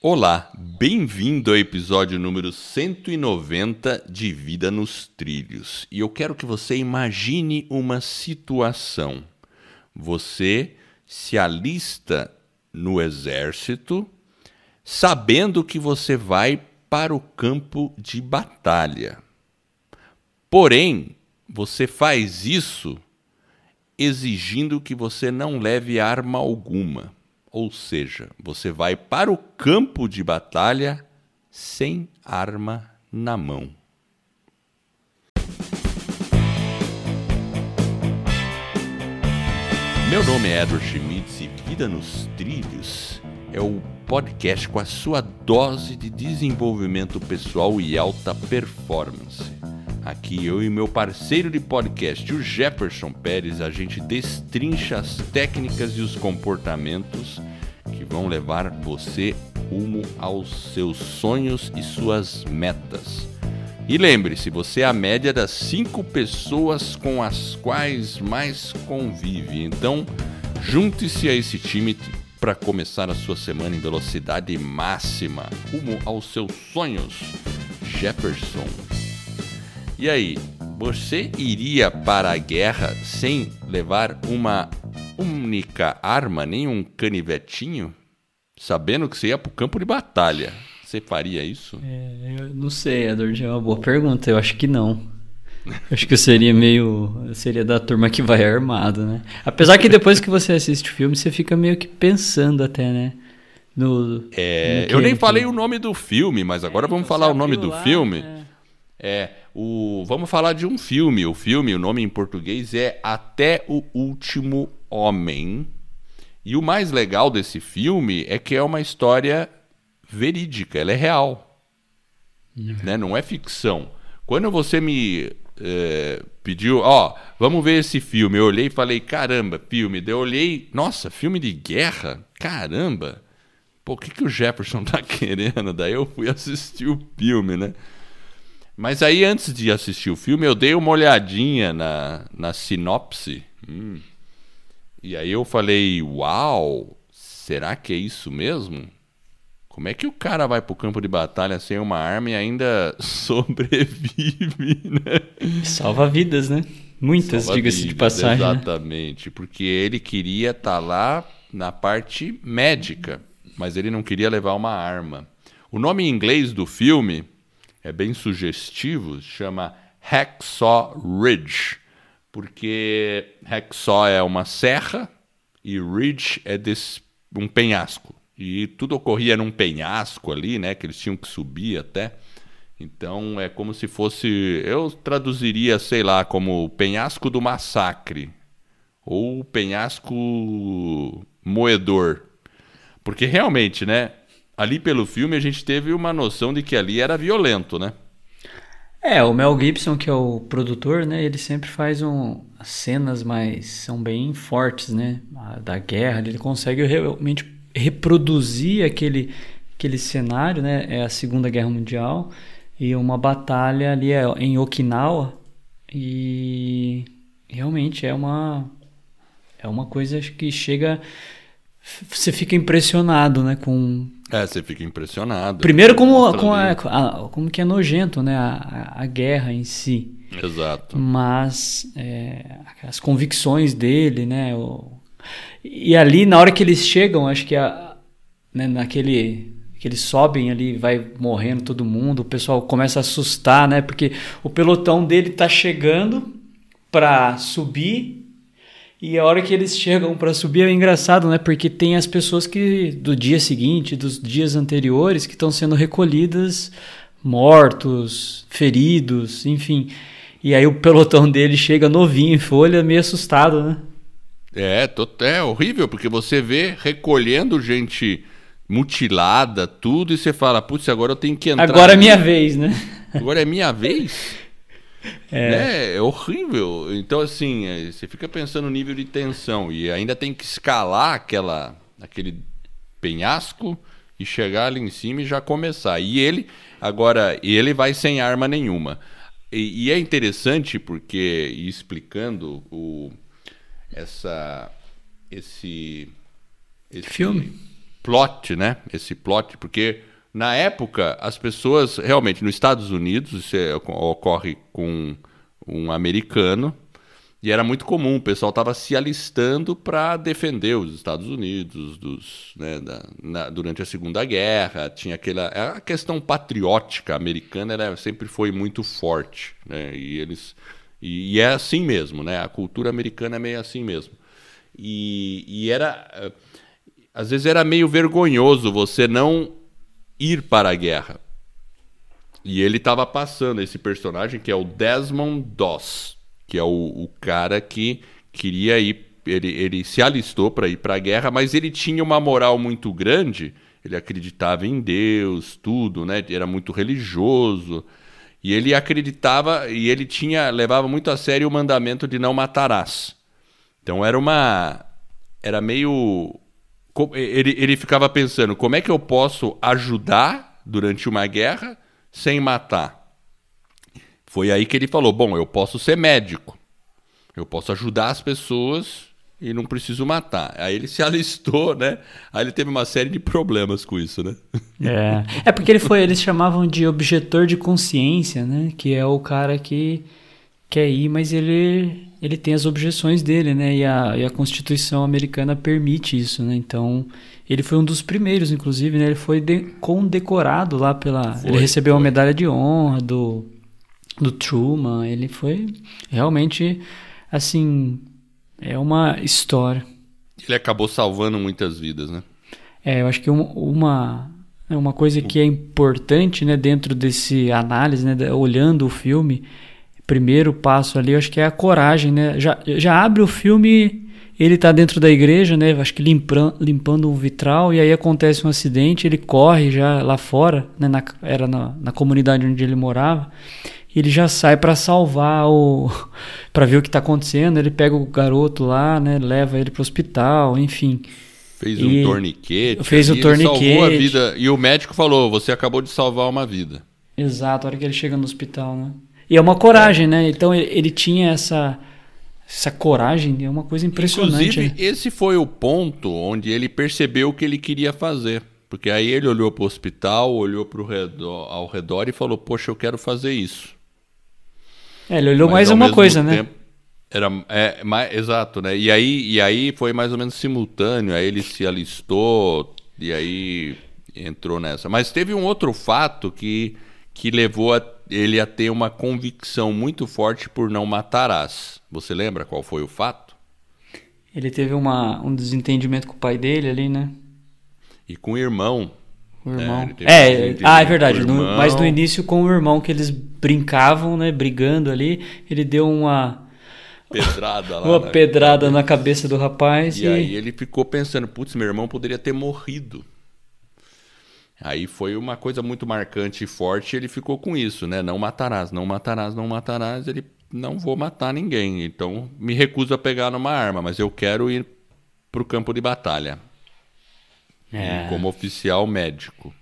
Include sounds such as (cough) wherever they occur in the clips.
Olá, bem-vindo ao episódio número 190 de Vida nos Trilhos. E eu quero que você imagine uma situação. Você se alista no exército, sabendo que você vai para o campo de batalha. Porém, você faz isso exigindo que você não leve arma alguma. Ou seja, você vai para o campo de batalha sem arma na mão. Meu nome é Edward Schmitz e Vida nos Trilhos é o podcast com a sua dose de desenvolvimento pessoal e alta performance. Aqui eu e meu parceiro de podcast, o Jefferson Pérez, a gente destrincha as técnicas e os comportamentos vão levar você rumo aos seus sonhos e suas metas. E lembre-se, você é a média das cinco pessoas com as quais mais convive. Então, junte-se a esse time para começar a sua semana em velocidade máxima, rumo aos seus sonhos. Jefferson. E aí, você iria para a guerra sem levar uma única arma, nem um canivetinho? Sabendo que você ia para o campo de batalha. Você faria isso? É, eu não sei, Edward, é uma boa pergunta. Eu acho que não. acho que eu seria meio. Eu seria da turma que vai armado, né? Apesar que depois que você assiste o filme, você fica meio que pensando até, né? No, é, no eu nem falei o nome do filme, mas agora é, vamos falar o nome do lá, filme. É. é. o, vamos falar de um filme. O filme, o nome em português é Até o Último Homem. E o mais legal desse filme é que é uma história verídica, ela é real. Uhum. Né? Não é ficção. Quando você me é, pediu, ó, vamos ver esse filme, eu olhei e falei, caramba, filme. Daí eu olhei, nossa, filme de guerra? Caramba! Pô, o que, que o Jefferson (laughs) tá querendo? Daí eu fui assistir o filme, né? Mas aí, antes de assistir o filme, eu dei uma olhadinha na, na sinopse. Hum. E aí eu falei, uau, será que é isso mesmo? Como é que o cara vai pro campo de batalha sem uma arma e ainda (laughs) sobrevive, né? Salva vidas, né? Muitas, diga-se de passagem. Né? Exatamente, né? porque ele queria estar tá lá na parte médica, mas ele não queria levar uma arma. O nome em inglês do filme é bem sugestivo, chama Hacksaw Ridge porque Hacksaw é uma serra e Ridge é desse, um penhasco. E tudo ocorria num penhasco ali, né? Que eles tinham que subir até. Então é como se fosse. Eu traduziria, sei lá, como o penhasco do massacre. Ou o penhasco moedor. Porque realmente, né? Ali pelo filme a gente teve uma noção de que ali era violento, né? É, o Mel Gibson, que é o produtor, né? Ele sempre faz um, cenas mais... São bem fortes, né? Da guerra, ele consegue realmente reproduzir aquele, aquele cenário, né? É a Segunda Guerra Mundial e uma batalha ali é em Okinawa e realmente é uma é uma coisa que chega você fica impressionado, né, com é, você fica impressionado. Primeiro como, como, a, a, como que é nojento, né? A, a, guerra em si. Exato. Mas é, as convicções dele, né? O, e ali, na hora que eles chegam, acho que a, né, naquele que eles sobem ali, vai morrendo todo mundo, o pessoal começa a assustar, né? Porque o pelotão dele tá chegando para subir e a hora que eles chegam para subir é engraçado, né? Porque tem as pessoas que do dia seguinte, dos dias anteriores, que estão sendo recolhidas, mortos, feridos, enfim. E aí o pelotão dele chega novinho em folha, meio assustado, né? É, é horrível, porque você vê recolhendo gente mutilada, tudo, e você fala, putz, agora eu tenho que entrar. Agora é minha vez, né? Agora é minha (laughs) vez? É. Né? é horrível. Então, assim, é, você fica pensando no nível de tensão e ainda tem que escalar aquela, aquele penhasco e chegar ali em cima e já começar. E ele, agora, ele vai sem arma nenhuma. E, e é interessante porque, explicando o, essa, esse, esse filme plot, né? Esse plot, porque na época as pessoas realmente nos Estados Unidos isso é, ocorre com um americano e era muito comum, o pessoal estava se alistando para defender os Estados Unidos dos, né, da, na, durante a Segunda Guerra. Tinha aquela. A questão patriótica americana era, sempre foi muito forte. Né, e, eles, e, e, é assim mesmo, né, a cultura americana é meio assim mesmo. E, e era. Às vezes era meio vergonhoso você não ir para a guerra. E ele estava passando esse personagem que é o Desmond Doss que é o, o cara que queria ir, ele, ele se alistou para ir para a guerra, mas ele tinha uma moral muito grande, ele acreditava em Deus, tudo, né? Era muito religioso. E ele acreditava e ele tinha levava muito a sério o mandamento de não matarás. Então era uma era meio ele, ele ficava pensando, como é que eu posso ajudar durante uma guerra sem matar? Foi aí que ele falou: bom, eu posso ser médico, eu posso ajudar as pessoas e não preciso matar. Aí ele se (laughs) alistou, né? Aí ele teve uma série de problemas com isso, né? É, é porque ele foi, eles chamavam de objetor de consciência, né? Que é o cara que quer ir, mas ele ele tem as objeções dele, né? E a, e a Constituição americana permite isso, né? Então ele foi um dos primeiros, inclusive, né? Ele foi de, condecorado lá pela, foi, ele recebeu foi. uma medalha de honra do do Truman, ele foi realmente assim, é uma história. Ele acabou salvando muitas vidas, né? É, eu acho que uma é uma coisa que é importante, né, dentro desse análise, né, olhando o filme, primeiro passo ali, eu acho que é a coragem, né? Já, já abre o filme, ele está dentro da igreja, né? Acho que limpando, limpando um vitral e aí acontece um acidente, ele corre já lá fora, né? Na, era na, na comunidade onde ele morava ele já sai para salvar o (laughs) para ver o que está acontecendo. Ele pega o garoto lá, né, leva ele para o hospital, enfim. Fez um torniquete. Fez o um torniquete. Salvou a vida e o médico falou: "Você acabou de salvar uma vida". Exato, a hora que ele chega no hospital, né? E é uma coragem, é. né? Então ele, ele, tinha essa essa coragem, é uma coisa impressionante. Inclusive, né? esse foi o ponto onde ele percebeu o que ele queria fazer. Porque aí ele olhou para o hospital, olhou pro redor, ao redor e falou: Poxa, eu quero fazer isso. É, ele olhou Mas, mais uma coisa, né? tempo, né? Era, é, mais, exato, né? E aí, e aí foi mais ou menos simultâneo, aí ele se alistou e aí entrou nessa. Mas teve um outro fato que, que levou a, ele a ter uma convicção muito forte por não matarás. Você lembra qual foi o fato? Ele teve uma, um desentendimento com o pai dele ali, né? E com o irmão. O irmão. É, é ah, é verdade. No, mas no início com o irmão que eles brincavam, né, brigando ali, ele deu uma pedrada lá, (laughs) uma na pedrada cabeça. na cabeça do rapaz e, e... aí ele ficou pensando, putz, meu irmão poderia ter morrido. Aí foi uma coisa muito marcante e forte, ele ficou com isso, né? Não matarás, não matarás, não matarás. Ele não vou matar ninguém, então me recuso a pegar numa arma, mas eu quero ir para o campo de batalha. É. Como oficial médico.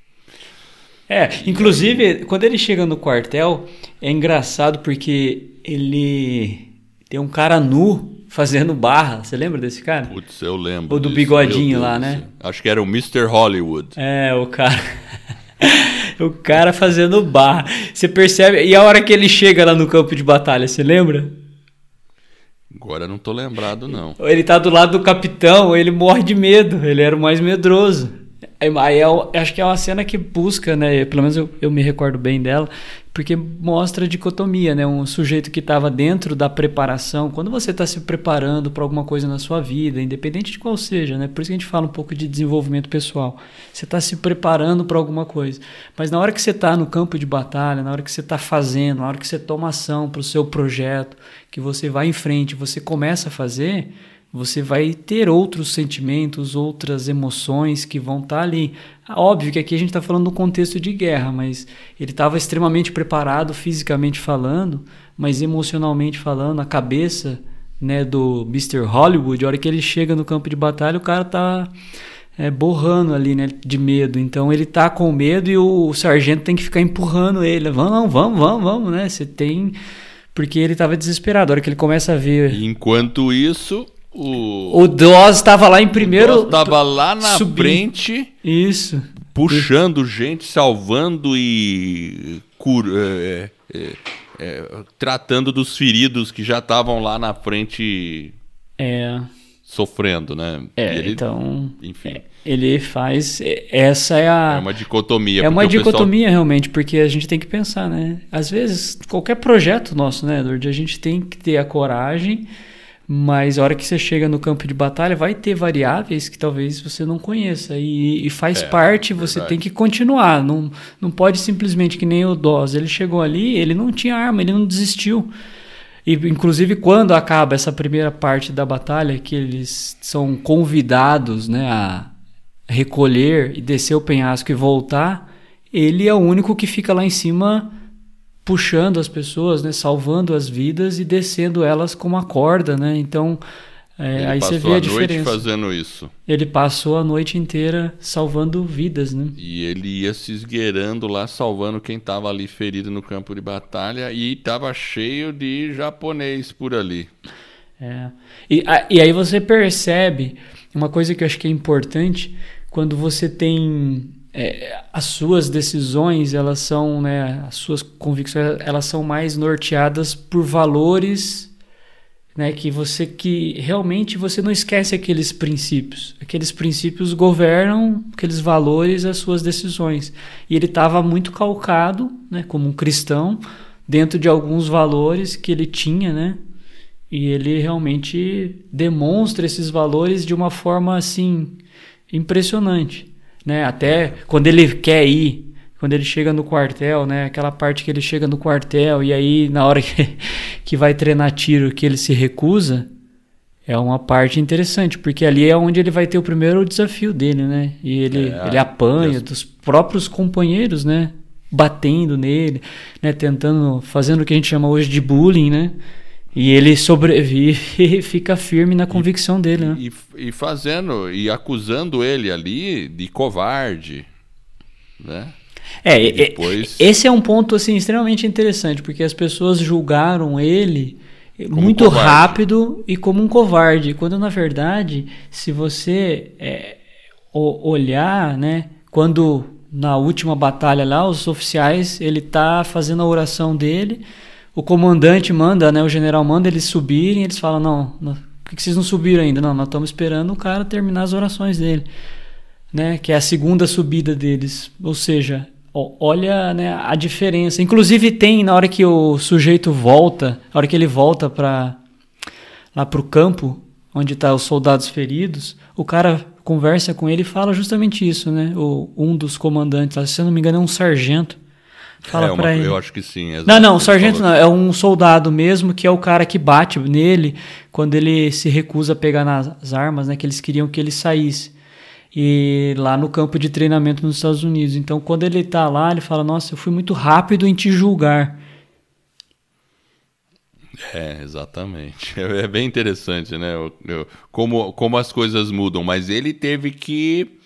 É, inclusive, quando ele chega no quartel, é engraçado porque ele tem um cara nu fazendo barra. Você lembra desse cara? Putz, eu lembro. O do disso, bigodinho lá, né? Acho que era o Mr. Hollywood. É, o cara. (laughs) o cara fazendo barra. Você percebe. E a hora que ele chega lá no campo de batalha, você lembra? Agora não tô lembrado, não. Ele tá do lado do capitão, ele morre de medo, ele era o mais medroso. Aí eu acho que é uma cena que busca, né? Pelo menos eu, eu me recordo bem dela, porque mostra a dicotomia, né? Um sujeito que estava dentro da preparação. Quando você está se preparando para alguma coisa na sua vida, independente de qual seja, né? Por isso que a gente fala um pouco de desenvolvimento pessoal. Você está se preparando para alguma coisa. Mas na hora que você está no campo de batalha, na hora que você está fazendo, na hora que você toma ação para o seu projeto, que você vai em frente, você começa a fazer você vai ter outros sentimentos, outras emoções que vão estar tá ali. Óbvio que aqui a gente está falando no contexto de guerra, mas ele estava extremamente preparado fisicamente falando, mas emocionalmente falando, a cabeça né, do Mr. Hollywood, a hora que ele chega no campo de batalha, o cara tá é, borrando ali, né, de medo. Então ele tá com medo e o, o sargento tem que ficar empurrando ele. Vamos, vamos, vamos, vamos, né? Você tem porque ele estava desesperado. A hora que ele começa a ver. Enquanto isso, o, o estava lá em primeiro. Estava lá na subindo. frente. Isso. Puxando Isso. gente, salvando e cur, é, é, é, tratando dos feridos que já estavam lá na frente. É. Sofrendo, né? É, ele, então. Enfim. É, ele faz. Essa é a. É uma dicotomia. É uma dicotomia, pessoal... realmente, porque a gente tem que pensar, né? Às vezes, qualquer projeto nosso, né, Edward, a gente tem que ter a coragem mas a hora que você chega no campo de batalha, vai ter variáveis que talvez você não conheça. E, e faz é, parte, você verdade. tem que continuar. Não, não pode simplesmente, que nem o Doz. Ele chegou ali, ele não tinha arma, ele não desistiu. E, inclusive, quando acaba essa primeira parte da batalha, que eles são convidados né, a recolher e descer o penhasco e voltar, ele é o único que fica lá em cima puxando as pessoas, né, salvando as vidas e descendo elas com uma corda, né? Então, é, aí você vê a, a diferença. Noite fazendo isso. Ele passou a noite inteira salvando vidas, né? E ele ia se esgueirando lá, salvando quem estava ali ferido no campo de batalha e estava cheio de japonês por ali. É. E, a, e aí você percebe uma coisa que eu acho que é importante quando você tem é, as suas decisões, elas são, né, as suas convicções, elas são mais norteadas por valores, né, que você que realmente você não esquece aqueles princípios. Aqueles princípios governam aqueles valores as suas decisões. E ele estava muito calcado, né, como um cristão, dentro de alguns valores que ele tinha, né? E ele realmente demonstra esses valores de uma forma assim impressionante né? Até quando ele quer ir, quando ele chega no quartel, né? Aquela parte que ele chega no quartel e aí na hora que, (laughs) que vai treinar tiro que ele se recusa, é uma parte interessante, porque ali é onde ele vai ter o primeiro desafio dele, né? E ele, é, ele apanha Deus. dos próprios companheiros, né? Batendo nele, né? Tentando, fazendo o que a gente chama hoje de bullying, né? E ele sobrevive (laughs) e fica firme na convicção e, dele, né? E, e, fazendo, e acusando ele ali de covarde, né? É, depois... esse é um ponto assim extremamente interessante, porque as pessoas julgaram ele como muito rápido e como um covarde, quando na verdade, se você é, olhar, né, quando na última batalha lá, os oficiais, ele tá fazendo a oração dele, o comandante manda, né, o general manda eles subirem, eles falam, não, por que vocês não subiram ainda? Não, nós estamos esperando o cara terminar as orações dele, né, que é a segunda subida deles, ou seja, olha né, a diferença. Inclusive tem na hora que o sujeito volta, na hora que ele volta para lá para o campo onde tá os soldados feridos, o cara conversa com ele e fala justamente isso, né? O, um dos comandantes, se eu não me engano, é um sargento. Fala é uma, pra ele. Eu acho que sim. Não, não, o sargento não. É um soldado mesmo, que é o cara que bate nele quando ele se recusa a pegar nas armas, né? Que eles queriam que ele saísse. E lá no campo de treinamento nos Estados Unidos. Então, quando ele tá lá, ele fala: Nossa, eu fui muito rápido em te julgar. É, exatamente. (laughs) É bem interessante, né? Como, como as coisas mudam. Mas ele teve que.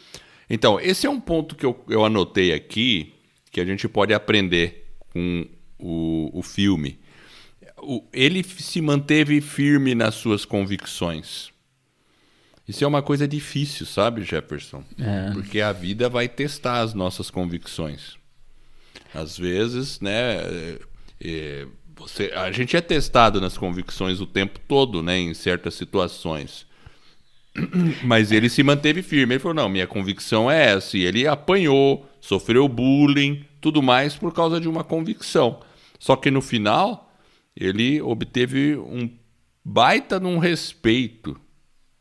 Então, esse é um ponto que eu, eu anotei aqui que a gente pode aprender com o, o filme. O, ele se manteve firme nas suas convicções. Isso é uma coisa difícil, sabe, Jefferson? É. Porque a vida vai testar as nossas convicções. Às vezes, né? É, é, você, a gente é testado nas convicções o tempo todo, né? Em certas situações. (clears throat) Mas ele se manteve firme. Ele falou: não, minha convicção é essa. E ele apanhou, sofreu bullying, tudo mais por causa de uma convicção. Só que no final, ele obteve um baita num respeito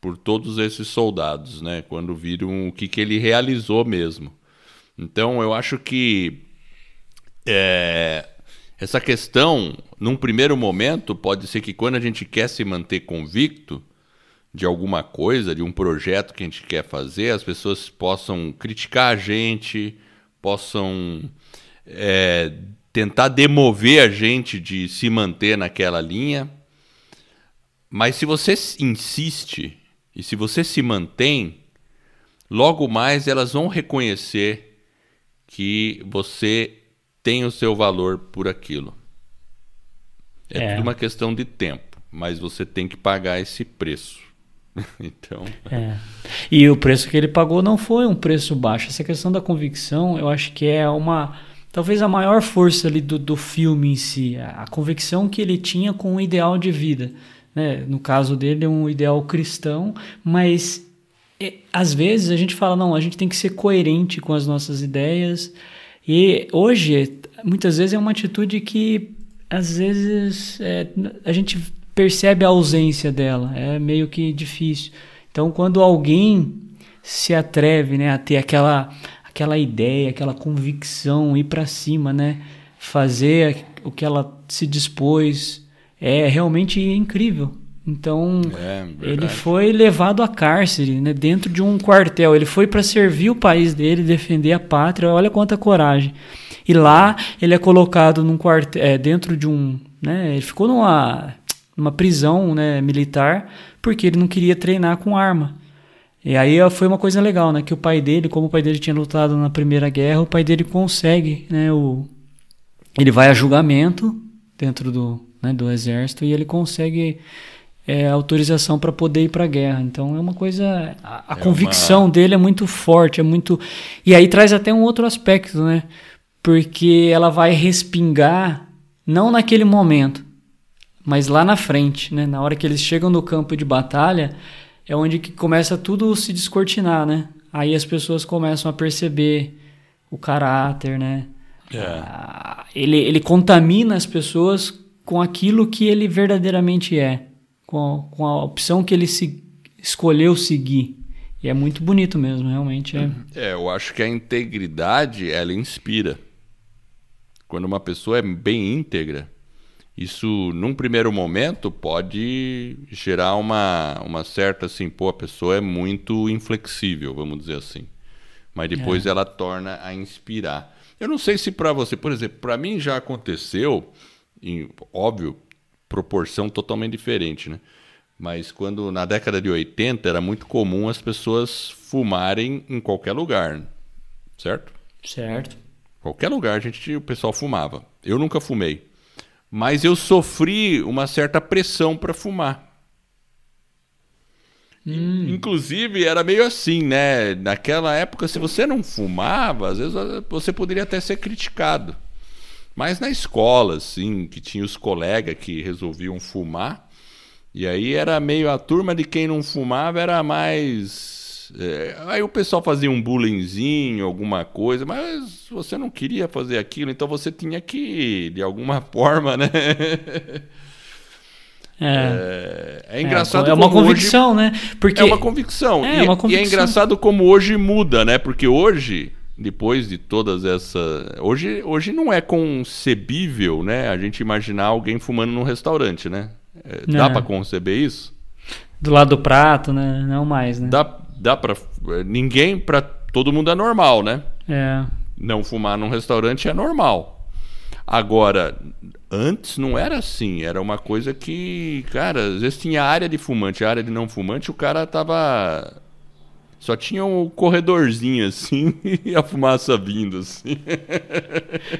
por todos esses soldados, né? Quando viram o que, que ele realizou mesmo. Então, eu acho que é, essa questão, num primeiro momento, pode ser que quando a gente quer se manter convicto de alguma coisa, de um projeto que a gente quer fazer, as pessoas possam criticar a gente, possam é, tentar demover a gente de se manter naquela linha. Mas se você insiste e se você se mantém, logo mais elas vão reconhecer que você tem o seu valor por aquilo. É, é. tudo uma questão de tempo, mas você tem que pagar esse preço. (laughs) então. É. E o preço que ele pagou não foi um preço baixo. Essa questão da convicção, eu acho que é uma. Talvez a maior força ali do, do filme em si. A, a convicção que ele tinha com o ideal de vida. Né? No caso dele, é um ideal cristão, mas é, às vezes a gente fala, não, a gente tem que ser coerente com as nossas ideias. E hoje, muitas vezes, é uma atitude que às vezes é, a gente percebe a ausência dela, é meio que difícil. Então, quando alguém se atreve né, a ter aquela, aquela ideia, aquela convicção, ir para cima, né, fazer o que ela se dispôs, é realmente incrível. Então, é, ele foi levado a cárcere, né, dentro de um quartel. Ele foi para servir o país dele, defender a pátria. Olha quanta coragem. E lá ele é colocado num quartel, é, dentro de um, né, ele ficou numa, numa prisão, né, militar, porque ele não queria treinar com arma. E aí foi uma coisa legal, né, que o pai dele, como o pai dele tinha lutado na Primeira Guerra, o pai dele consegue, né, o ele vai a julgamento dentro do, né, do exército e ele consegue é, autorização para poder ir para a guerra. Então é uma coisa. A, a é convicção uma... dele é muito forte, é muito. E aí traz até um outro aspecto, né? Porque ela vai respingar, não naquele momento, mas lá na frente, né? Na hora que eles chegam no campo de batalha, é onde que começa tudo se descortinar, né? Aí as pessoas começam a perceber o caráter, né? É. Ah, ele, ele contamina as pessoas com aquilo que ele verdadeiramente é com, com a opção que ele se, escolheu seguir. E é muito bonito mesmo, realmente. É. é, eu acho que a integridade, ela inspira. Quando uma pessoa é bem íntegra, isso, num primeiro momento, pode gerar uma, uma certa, assim, pô, a pessoa é muito inflexível, vamos dizer assim. Mas depois é. ela torna a inspirar. Eu não sei se para você, por exemplo, para mim já aconteceu, em, óbvio, proporção totalmente diferente, né? Mas quando na década de 80 era muito comum as pessoas fumarem em qualquer lugar, certo? Certo. Qualquer lugar a gente, o pessoal fumava. Eu nunca fumei, mas eu sofri uma certa pressão para fumar. Hum. Inclusive, era meio assim, né? Naquela época, se você não fumava, às vezes você poderia até ser criticado. Mas na escola, assim, que tinha os colegas que resolviam fumar, e aí era meio a turma de quem não fumava era mais. É, aí o pessoal fazia um bullyingzinho, alguma coisa, mas você não queria fazer aquilo, então você tinha que, de alguma (laughs) forma, né? É, é, é engraçado. É, é uma convicção, hoje, né? Porque é uma convicção. É, e, uma convicção. e é engraçado como hoje muda, né? Porque hoje depois de todas essas. Hoje, hoje não é concebível, né? A gente imaginar alguém fumando num restaurante, né? É, dá para conceber isso? Do lado do prato, né? Não mais, né? Dá, dá para ninguém, para todo mundo é normal, né? É. Não fumar num restaurante é normal. Agora, antes não era assim. Era uma coisa que, cara, às vezes tinha área de fumante, área de não fumante, o cara tava só tinha um corredorzinho assim (laughs) e a fumaça vindo assim.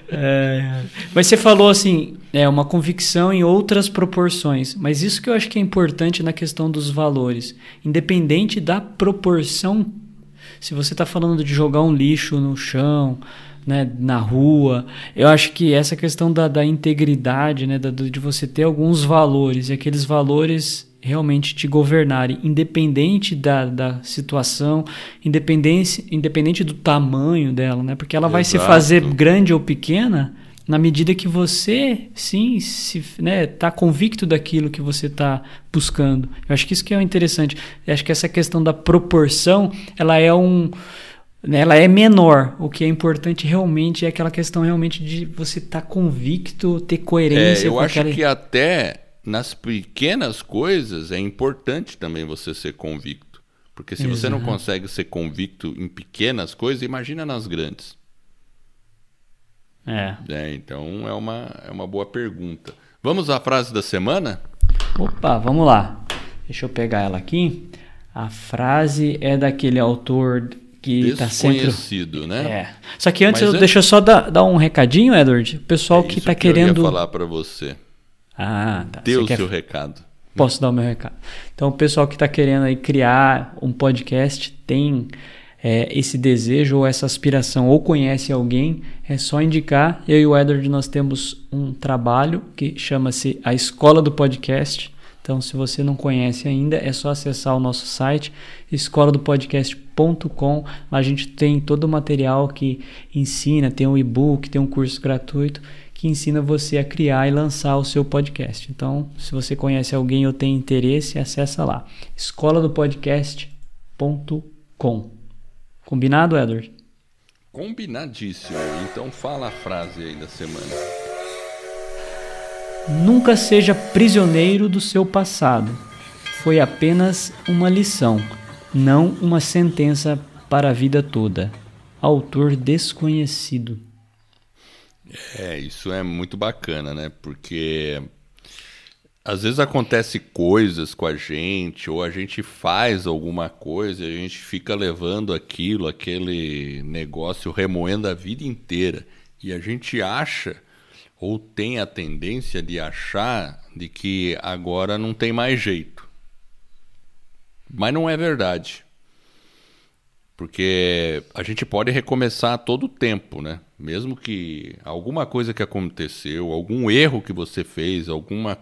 É, mas você falou assim, é uma convicção em outras proporções. Mas isso que eu acho que é importante na questão dos valores. Independente da proporção, se você está falando de jogar um lixo no chão, né, na rua. Eu acho que essa questão da, da integridade, né, da, de você ter alguns valores, e aqueles valores realmente te governarem, independente da, da situação, independente, independente do tamanho dela, né? Porque ela Exato. vai se fazer grande ou pequena na medida que você, sim, se, né, tá convicto daquilo que você está buscando. Eu acho que isso que é interessante. Eu acho que essa questão da proporção, ela é um né, ela é menor. O que é importante realmente é aquela questão realmente de você estar tá convicto, ter coerência. É, eu acho aquela... que até nas pequenas coisas é importante também você ser convicto. Porque se Exato. você não consegue ser convicto em pequenas coisas, imagina nas grandes. É. é. Então é uma, é uma boa pergunta. Vamos à frase da semana? Opa, vamos lá. Deixa eu pegar ela aqui. A frase é daquele autor que está sempre conhecido, né? É. Só que antes, eu, deixa eu só dar, dar um recadinho, Edward. O pessoal é que está querendo. Eu ia falar para você. Ah, tá. Dê o quer... seu recado. posso dar o meu recado. Então, o pessoal que está querendo aí criar um podcast tem é, esse desejo ou essa aspiração ou conhece alguém, é só indicar. Eu e o Edward nós temos um trabalho que chama-se A Escola do Podcast. Então, se você não conhece ainda, é só acessar o nosso site escoladopodcast.com. Lá a gente tem todo o material que ensina, tem um e-book, tem um curso gratuito que ensina você a criar e lançar o seu podcast. Então, se você conhece alguém ou tem interesse, acessa lá escoladopodcast.com. Combinado, Edward? Combinadíssimo. Então fala a frase aí da semana. Nunca seja prisioneiro do seu passado. Foi apenas uma lição, não uma sentença para a vida toda. Autor desconhecido. É, isso é muito bacana, né? Porque às vezes acontece coisas com a gente, ou a gente faz alguma coisa e a gente fica levando aquilo, aquele negócio remoendo a vida inteira. E a gente acha, ou tem a tendência de achar, de que agora não tem mais jeito. Mas não é verdade. Porque a gente pode recomeçar a todo tempo, né? Mesmo que alguma coisa que aconteceu, algum erro que você fez, alguma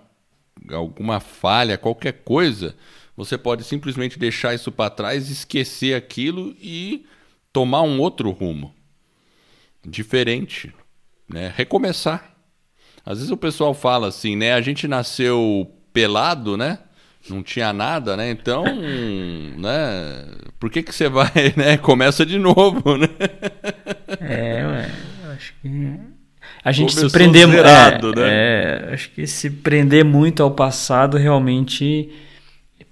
alguma falha, qualquer coisa, você pode simplesmente deixar isso para trás, esquecer aquilo e tomar um outro rumo diferente, né? Recomeçar. Às vezes o pessoal fala assim, né? A gente nasceu pelado, né? Não tinha nada, né? Então, (laughs) né? Por que que você vai, (laughs) né? Começa de novo, né? É, ué, acho que a gente Começou se prender zerado, é, né? É, acho que se prender muito ao passado realmente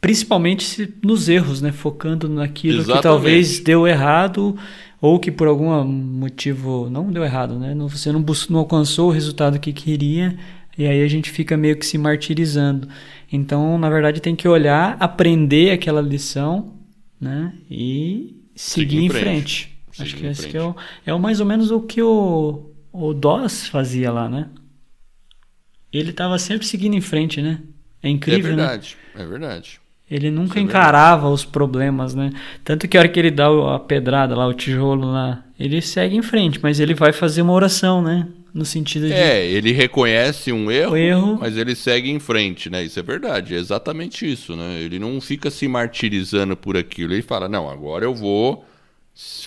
principalmente se, nos erros, né, focando naquilo Exatamente. que talvez deu errado ou que por algum motivo não deu errado, né? Você não, buscou, não alcançou o resultado que queria e aí a gente fica meio que se martirizando. Então, na verdade, tem que olhar, aprender aquela lição, né? E seguir, em frente. frente. Acho que esse que é, o, é o mais ou menos o que o o Doss fazia lá, né? Ele estava sempre seguindo em frente, né? É incrível, É verdade, né? é verdade. Ele nunca é encarava os problemas, né? Tanto que a hora que ele dá a pedrada lá, o tijolo lá, ele segue em frente, mas ele vai fazer uma oração, né? No sentido de. É, ele reconhece um erro, erro, mas ele segue em frente, né? Isso é verdade, é exatamente isso, né? Ele não fica se martirizando por aquilo. Ele fala: não, agora eu vou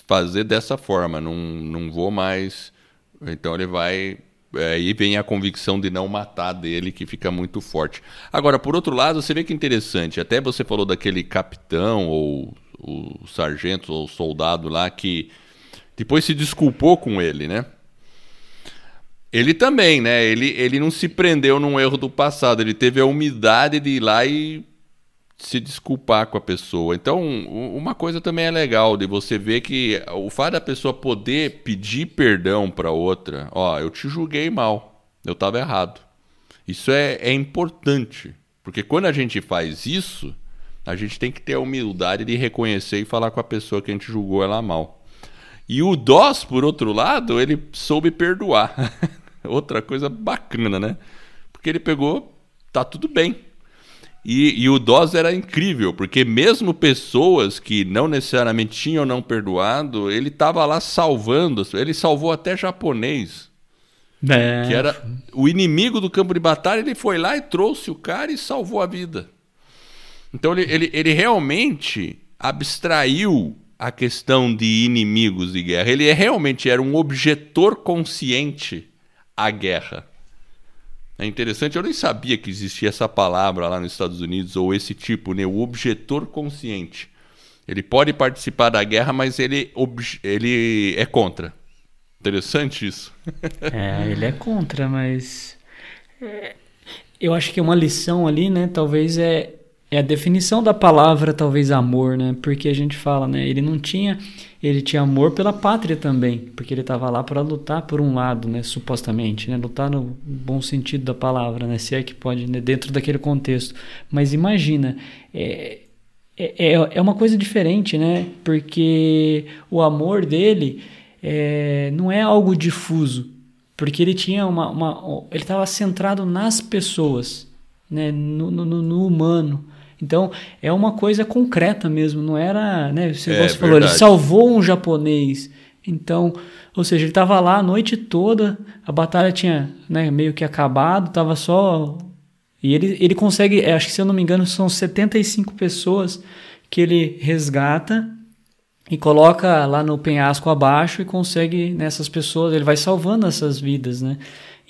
fazer dessa forma, não, não vou mais então ele vai. É, aí vem a convicção de não matar dele, que fica muito forte. Agora, por outro lado, você vê que interessante. Até você falou daquele capitão, ou o sargento, ou soldado lá, que depois se desculpou com ele, né? Ele também, né? Ele, ele não se prendeu num erro do passado. Ele teve a humildade de ir lá e se desculpar com a pessoa. Então, uma coisa também é legal de você ver que o fato da pessoa poder pedir perdão para outra, ó, eu te julguei mal, eu estava errado. Isso é, é importante, porque quando a gente faz isso, a gente tem que ter a humildade de reconhecer e falar com a pessoa que a gente julgou ela mal. E o Dós, por outro lado, ele soube perdoar. (laughs) Outra coisa bacana, né? Porque ele pegou, tá tudo bem e, e, o Dawes era incrível, porque mesmo pessoas que não necessariamente tinham não perdoado, ele estava lá salvando. Ele salvou até japonês. É. Que era o inimigo do campo de batalha, ele foi lá e trouxe o cara e salvou a vida. Então ele, ele, ele realmente abstraiu a questão de inimigos de guerra. Ele realmente era um objetor consciente à guerra. É interessante, eu nem sabia que existia essa palavra lá nos Estados Unidos, ou esse tipo, né? O objetor consciente. Ele pode participar da guerra, mas ele, ele é contra. Interessante isso. (laughs) é, ele é contra, mas. É, eu acho que uma lição ali, né? Talvez é é a definição da palavra talvez amor, né? Porque a gente fala, né? Ele não tinha, ele tinha amor pela pátria também, porque ele estava lá para lutar por um lado, né? Supostamente, né? Lutar no bom sentido da palavra, né? Se é que pode, né? dentro daquele contexto. Mas imagina, é, é, é, é uma coisa diferente, né? Porque o amor dele é, não é algo difuso, porque ele tinha uma, uma ele estava centrado nas pessoas né, no, no, no humano. Então, é uma coisa concreta mesmo, não era, né, você, é, falou, ele salvou um japonês. Então, ou seja, ele estava lá a noite toda, a batalha tinha né, meio que acabado, estava só. E ele, ele consegue, acho que se eu não me engano, são 75 pessoas que ele resgata e coloca lá no penhasco abaixo e consegue nessas pessoas, ele vai salvando essas vidas, né?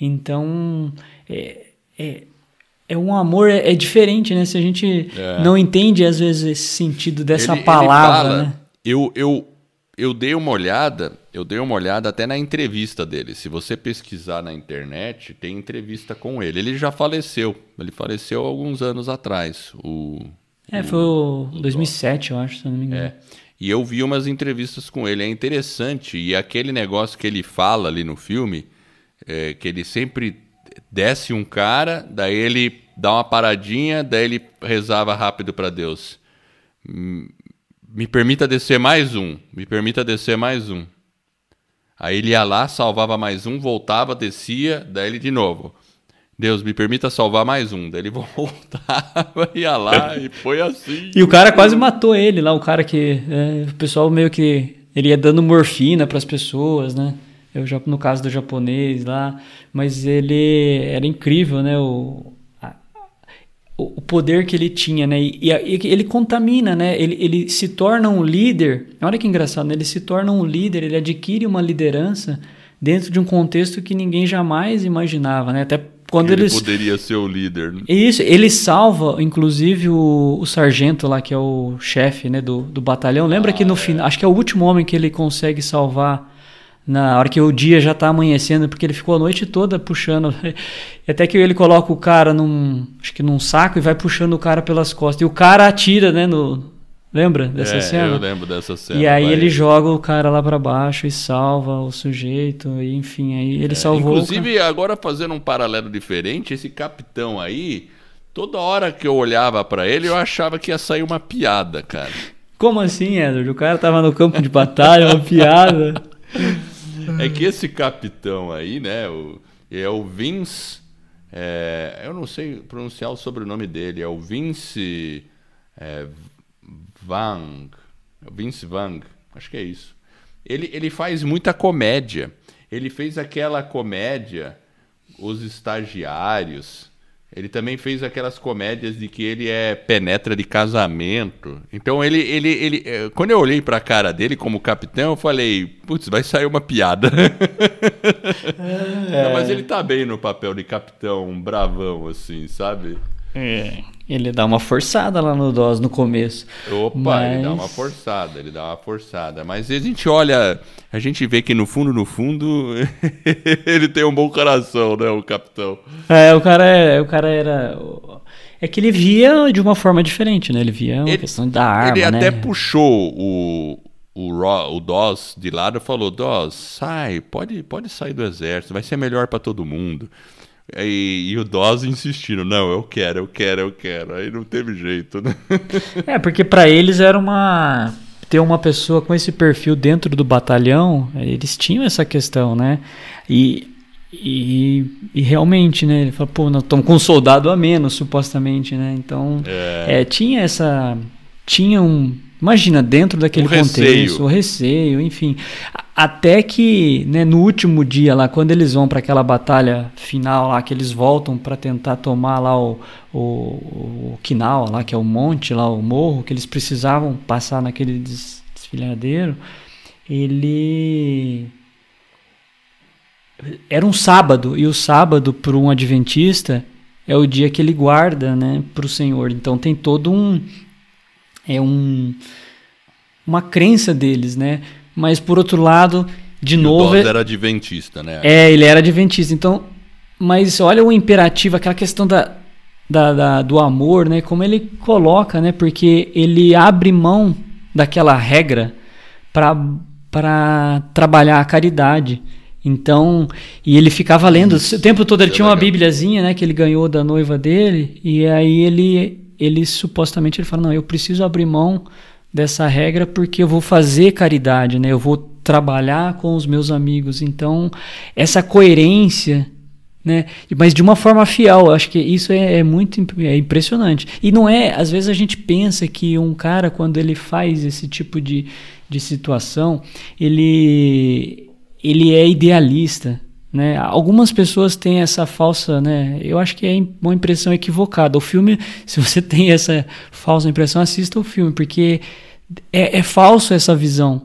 Então, é, é, é um amor, é, é, diferente, né? Se a gente é. não entende, às vezes, esse sentido dessa ele, palavra, ele fala, né? Eu, eu, eu dei uma olhada, eu dei uma olhada até na entrevista dele. Se você pesquisar na internet, tem entrevista com ele. Ele já faleceu. Ele faleceu alguns anos atrás. O, é, foi o, 2007, eu acho, se não me engano. É. E eu vi umas entrevistas com ele. É interessante. E aquele negócio que ele fala ali no filme, é, que ele sempre desce um cara, daí ele dá uma paradinha, daí ele rezava rápido para Deus. Me permita descer mais um, me permita descer mais um. Aí ele ia lá, salvava mais um, voltava, descia, daí ele de novo. Deus, me permita salvar mais um. Daí ele (laughs) voltava, ia lá e foi assim. E o cara quase matou ele lá, o cara que. É, o pessoal meio que. Ele ia dando morfina para as pessoas, né? Eu, no caso do japonês lá, mas ele era incrível, né? O, a, o poder que ele tinha, né? E, e, e, ele contamina, né? Ele, ele se torna um líder. Olha que engraçado, né? Ele se torna um líder, ele adquire uma liderança dentro de um contexto que ninguém jamais imaginava, né? Até quando ele eles... poderia ser o líder. Né? Isso, ele salva, inclusive, o, o sargento lá, que é o chefe né, do, do batalhão. Lembra ah, que no é. final, acho que é o último homem que ele consegue salvar na hora que o dia já está amanhecendo, porque ele ficou a noite toda puxando. (laughs) Até que ele coloca o cara num, acho que num saco e vai puxando o cara pelas costas. E o cara atira, né, no, Lembra dessa é, cena? Eu lembro dessa cena. E aí vai. ele joga o cara lá para baixo e salva o sujeito, e enfim, aí ele é, salvou. Inclusive, agora fazendo um paralelo diferente, esse capitão aí, toda hora que eu olhava para ele, eu achava que ia sair uma piada, cara. Como assim, Edward? O cara tava no campo de batalha, uma piada. (laughs) É que esse capitão aí, né, o, é o Vince. É, eu não sei pronunciar o sobrenome dele, é o Vince. É, Vang, Vince Vang, acho que é isso. Ele, ele faz muita comédia. Ele fez aquela comédia, Os Estagiários. Ele também fez aquelas comédias de que ele é penetra de casamento. Então ele, ele, ele, eh, quando eu olhei para a cara dele como capitão, eu falei, putz, vai sair uma piada. (laughs) É. Não, mas ele tá bem no papel de capitão, bravão assim, sabe? É. Ele dá uma forçada lá no DOS no começo. Opa, mas... ele dá uma forçada, ele dá uma forçada. Mas a gente olha, a gente vê que no fundo, no fundo, (laughs) ele tem um bom coração, né, o capitão. É, o cara, é, o cara era... É que ele via de uma forma diferente, né? Ele via uma ele, questão da arma, Ele né? até puxou o, o, o DOS de lado e falou, DOS, sai, pode, pode sair do exército, vai ser melhor para todo mundo. E, e, o Dawes insistindo, não, eu quero, eu quero, eu quero. Aí não teve jeito, né? (laughs) É, porque para eles era uma. Ter uma pessoa com esse perfil dentro do batalhão, eles tinham essa questão, né? E, e, e realmente, né? Ele falou, pô, nós estamos com um soldado a menos, supostamente, né? Então, é. É, tinha essa. Tinha um Imagina, dentro daquele o contexto, receio. o receio, enfim. Até que né, no último dia lá, quando eles vão para aquela batalha final lá, que eles voltam para tentar tomar lá o, o, o Kinal, lá, que é o monte, lá, o morro, que eles precisavam passar naquele desfilhadeiro, ele. Era um sábado, e o sábado, para um adventista, é o dia que ele guarda né, para o Senhor. Então tem todo um, é um, uma crença deles, né? Mas por outro lado, de e novo. O é era adventista, né? É, ele era adventista. Então, mas olha o imperativo, aquela questão da, da, da, do amor, né? Como ele coloca, né? Porque ele abre mão daquela regra para trabalhar a caridade. Então, e ele ficava lendo, Isso, o tempo todo ele tinha uma bíbliazinha, né, que ele ganhou da noiva dele, e aí ele ele supostamente ele fala: "Não, eu preciso abrir mão dessa regra porque eu vou fazer caridade, né? Eu vou trabalhar com os meus amigos". Então, essa coerência né? Mas de uma forma fiel, eu acho que isso é, é, muito é impressionante. E não é, às vezes a gente pensa que um cara quando ele faz esse tipo de, de situação, ele ele é idealista, né? Algumas pessoas têm essa falsa, né? Eu acho que é uma impressão equivocada. O filme, (laughs) se você tem essa falsa impressão, assista o filme, porque é, é falso essa visão.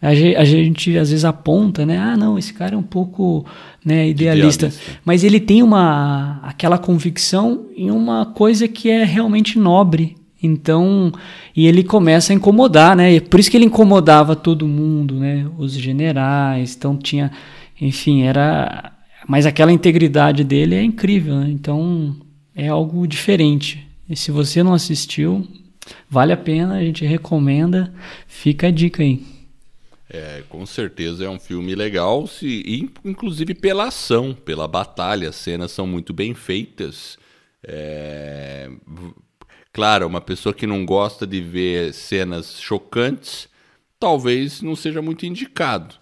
A gente, a gente, às vezes aponta, né? Ah, não, esse cara é um pouco né, idealista. idealista. Mas ele tem uma aquela convicção em uma coisa que é realmente nobre. Então, e ele começa a incomodar, né? E por isso que ele incomodava todo mundo, né? Os generais, então tinha, enfim, era, mas aquela integridade dele é incrível, né? Então, é algo diferente. E se você não assistiu, vale a pena, a gente recomenda. Fica a dica aí. É, com certeza é um filme legal, se, inclusive pela ação, pela batalha. As cenas são muito bem feitas. É, claro, uma pessoa que não gosta de ver cenas chocantes, talvez não seja muito indicado.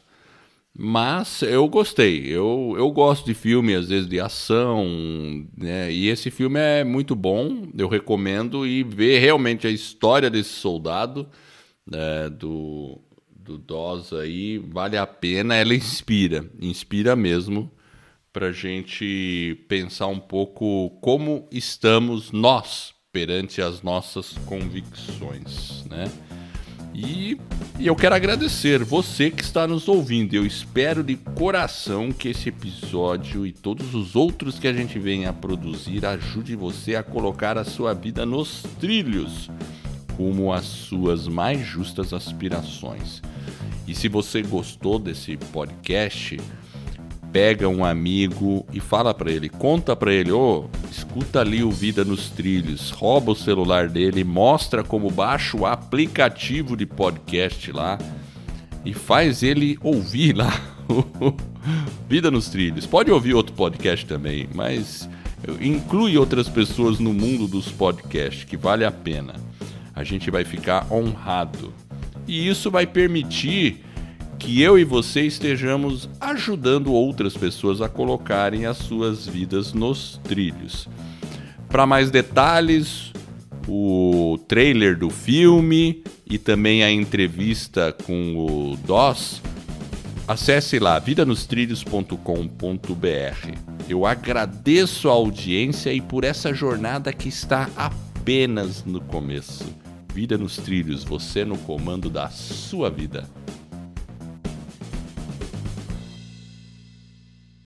Mas eu gostei. Eu, eu gosto de filme, às vezes, de ação. Né? E esse filme é muito bom. Eu recomendo e ver realmente a história desse soldado, né, do do DOS aí vale a pena, ela inspira, inspira mesmo para gente pensar um pouco como estamos nós perante as nossas convicções, né? E, e, eu quero agradecer você que está nos ouvindo. Eu espero de coração que esse episódio e todos os outros que a gente venha a produzir ajude você a colocar a sua vida nos trilhos rumo às suas mais justas aspirações. E se você gostou desse podcast, pega um amigo e fala para ele, conta para ele, ô, oh, escuta ali o Vida nos Trilhos, rouba o celular dele, mostra como baixa o aplicativo de podcast lá e faz ele ouvir lá (laughs) Vida nos Trilhos. Pode ouvir outro podcast também, mas inclui outras pessoas no mundo dos podcasts, que vale a pena a gente vai ficar honrado. E isso vai permitir que eu e você estejamos ajudando outras pessoas a colocarem as suas vidas nos trilhos. Para mais detalhes, o trailer do filme e também a entrevista com o DOS, acesse lá vidanostrilhos.com.br. Eu agradeço a audiência e por essa jornada que está apenas no começo. Vida nos trilhos, você no comando da sua vida.